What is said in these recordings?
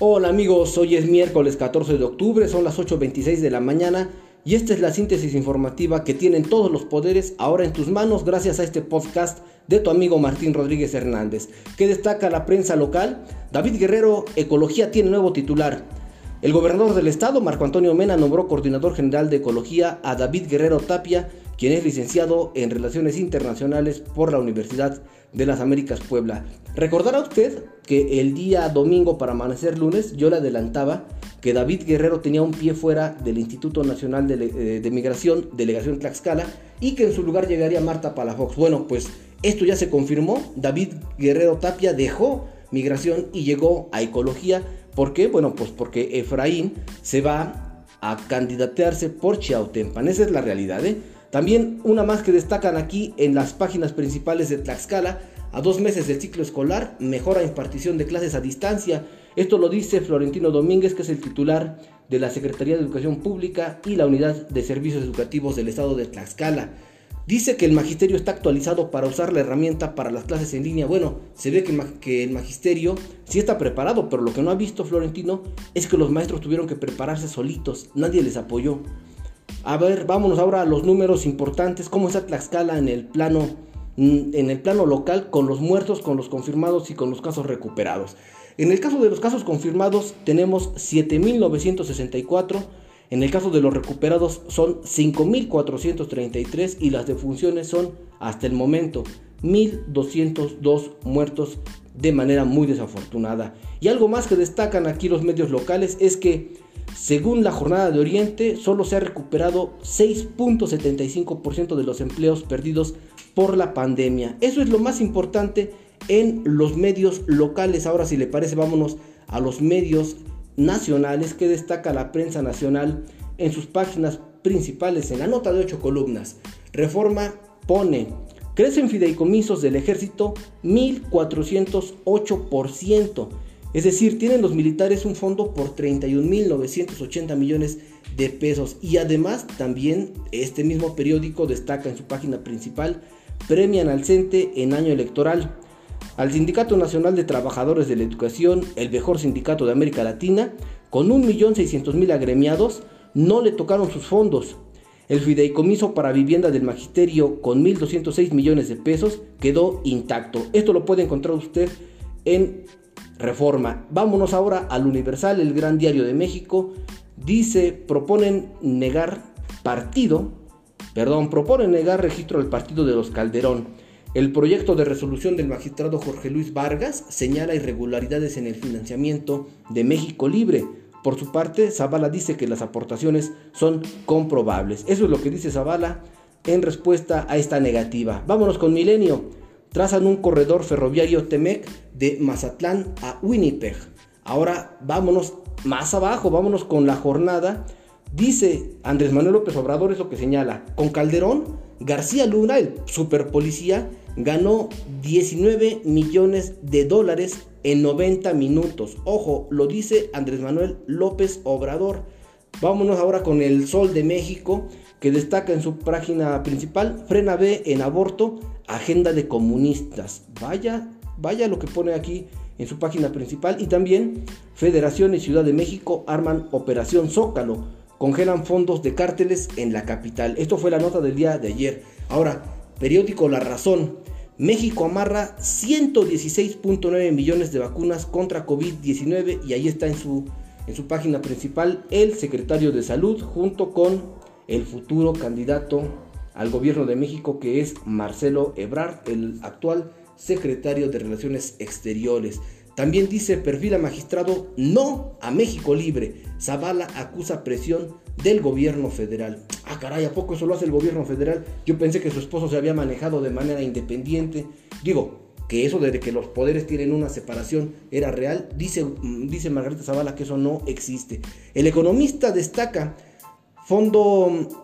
Hola amigos, hoy es miércoles 14 de octubre, son las 8.26 de la mañana y esta es la síntesis informativa que tienen todos los poderes ahora en tus manos gracias a este podcast de tu amigo Martín Rodríguez Hernández. que destaca la prensa local? David Guerrero, Ecología tiene nuevo titular. El gobernador del estado, Marco Antonio Mena, nombró coordinador general de Ecología a David Guerrero Tapia, quien es licenciado en Relaciones Internacionales por la Universidad de las Américas Puebla. Recordará usted que el día domingo para amanecer lunes yo le adelantaba que David Guerrero tenía un pie fuera del Instituto Nacional de, eh, Migración, delegación Tlaxcala, y que en su lugar llegaría Marta Palafox. Bueno, pues esto ya se confirmó. David Guerrero Tapia dejó migración y llegó a ecología. ¿Por qué? Bueno, pues porque Efraín se va a candidatearse por Chiautempan. Esa es la realidad, ¿eh? También una más que destacan aquí en las páginas principales de Tlaxcala, a dos meses del ciclo escolar, mejora impartición de clases a distancia. Esto lo dice Florentino Domínguez, que es el titular de la Secretaría de Educación Pública y la Unidad de Servicios Educativos del Estado de Tlaxcala. Dice que el magisterio está actualizado para usar la herramienta para las clases en línea. Bueno, se ve que, que, el magisterio sí está preparado, pero lo que no ha visto Florentino es que los maestros tuvieron que prepararse solitos, nadie les apoyó. A ver, vámonos ahora a los números importantes. ¿Cómo está Tlaxcala en el plano, mm, en el plano local con los muertos, con los confirmados y con los casos recuperados? En el caso de los casos confirmados tenemos 7.964. En el caso de los recuperados son 5.433 y las defunciones son hasta el momento 1.202 muertos de manera muy desafortunada. Y algo más que destacan aquí los medios locales es que según la jornada de Oriente, solo se ha recuperado 6.75% de los empleos perdidos por la pandemia. Eso es lo más importante en los medios locales. Ahora, si le parece, vámonos a los medios nacionales que destaca la prensa nacional en sus páginas principales en la nota de 8 columnas. Reforma pone, crecen fideicomisos del ejército 1408%. Es decir, tienen los militares un fondo por 31.980 millones de pesos. Y además también este mismo periódico destaca en su página principal, premian al CENTE en año electoral. Al Sindicato Nacional de Trabajadores de la Educación, el mejor sindicato de América Latina, con 1.600.000 agremiados, no le tocaron sus fondos. El fideicomiso para vivienda del magisterio con 1.206 millones de pesos quedó intacto. Esto lo puede encontrar usted en Reforma. Vámonos ahora al Universal, el gran diario de México. Dice, proponen negar partido, perdón, proponen negar registro al partido de los Calderón. El proyecto de resolución del magistrado Jorge Luis Vargas señala irregularidades en el financiamiento de México Libre. Por su parte, Zavala dice que las aportaciones son comprobables. Eso es lo que dice Zavala en respuesta a esta negativa. Vámonos con Milenio trazan un corredor ferroviario Temec de Mazatlán a Winnipeg. Ahora vámonos más abajo, vámonos con la jornada. Dice Andrés Manuel López Obrador, eso que señala, con Calderón, García Luna, el super policía, ganó 19 millones de dólares en 90 minutos. Ojo, lo dice Andrés Manuel López Obrador. Vámonos ahora con el Sol de México, que destaca en su página principal, frena B en aborto, agenda de comunistas. Vaya, vaya lo que pone aquí en su página principal. Y también Federación y Ciudad de México arman Operación Zócalo. Congelan fondos de cárteles en la capital. Esto fue la nota del día de ayer. Ahora, periódico La Razón. México amarra 116.9 millones de vacunas contra COVID-19 y ahí está en su, en su página principal el secretario de salud junto con el futuro candidato al gobierno de México que es Marcelo Ebrard, el actual secretario de Relaciones Exteriores. También dice perfila magistrado no a México libre. Zavala acusa presión del gobierno federal. Ah, caray, ¿a poco eso lo hace el gobierno federal? Yo pensé que su esposo se había manejado de manera independiente. Digo, que eso de que los poderes tienen una separación era real. Dice, mm, dice Margarita Zavala que eso no existe. El economista destaca fondo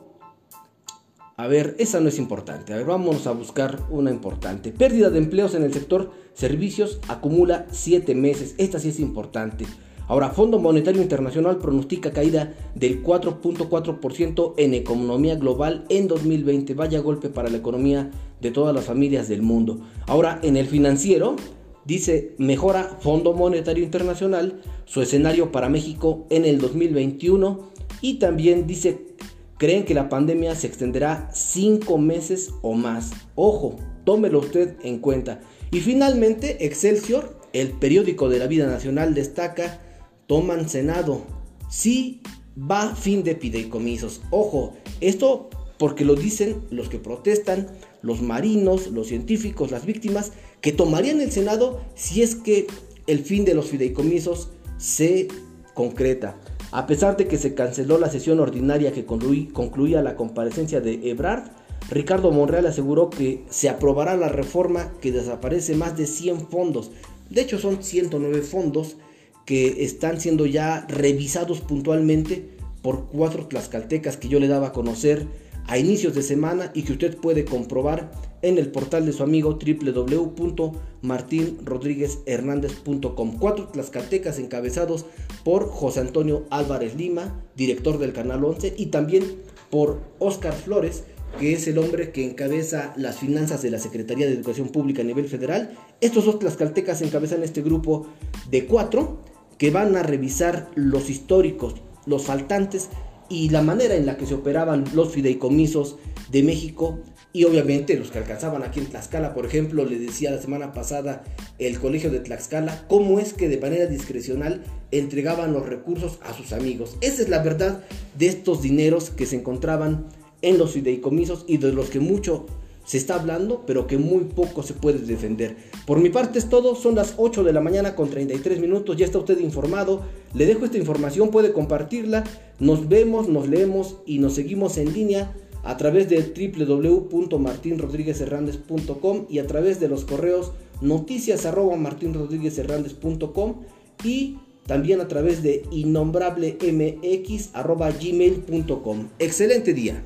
a ver, esa no es importante. A ver, vamos a buscar una importante. Pérdida de empleos en el sector servicios acumula 7 meses. Esta sí es importante. Ahora, Fondo Monetario Internacional pronostica caída del 4.4% en economía global en 2020. Vaya golpe para la economía de todas las familias del mundo. Ahora, en el financiero, dice, mejora Fondo Monetario Internacional su escenario para México en el 2021 y también dice, creen que la pandemia se extenderá cinco meses o más. Ojo, tómelo usted en cuenta. Y finalmente, Excelsior, el periódico de la vida nacional, destaca, toman Senado. Sí va fin de fideicomisos. Ojo, esto porque lo dicen los que protestan, los marinos, los científicos, las víctimas, que tomarían el Senado si es que el fin de los fideicomisos se concreta. A pesar de que se canceló la sesión ordinaria que concluía la comparecencia de Ebrard, Ricardo Monreal aseguró que se aprobará la reforma que desaparece más de 100 fondos. De hecho son 109 fondos que están siendo ya revisados puntualmente por cuatro tlaxcaltecas que yo le daba a conocer a inicios de semana y que usted puede comprobar en el portal de su amigo www.martinrodríguezhernández.com. Cuatro tlaxcaltecas encabezados por José Antonio Álvarez Lima, director del Canal 11, y también por Oscar Flores, que es el hombre que encabeza las finanzas de la Secretaría de Educación Pública a nivel federal. Estos dos tlaxcaltecas encabezan este grupo de cuatro que van a revisar los históricos, los faltantes y la manera en la que se operaban los fideicomisos de México y obviamente los que alcanzaban aquí en Tlaxcala, por ejemplo, le decía la semana pasada el colegio de Tlaxcala, cómo es que de manera discrecional entregaban los recursos a sus amigos. Esa es la verdad de estos dineros que se encontraban en los fideicomisos y de los que mucho se está hablando, pero que muy poco se puede defender. Por mi parte es todo, son las 8 de la mañana con 33 minutos, ya está usted informado, le dejo esta información, puede compartirla, nos vemos, nos leemos y nos seguimos en línea a través de www.martinrodríguezhernández.com y a través de los correos noticias arroba y también a través de innombrablemx arroba gmail.com. Excelente día.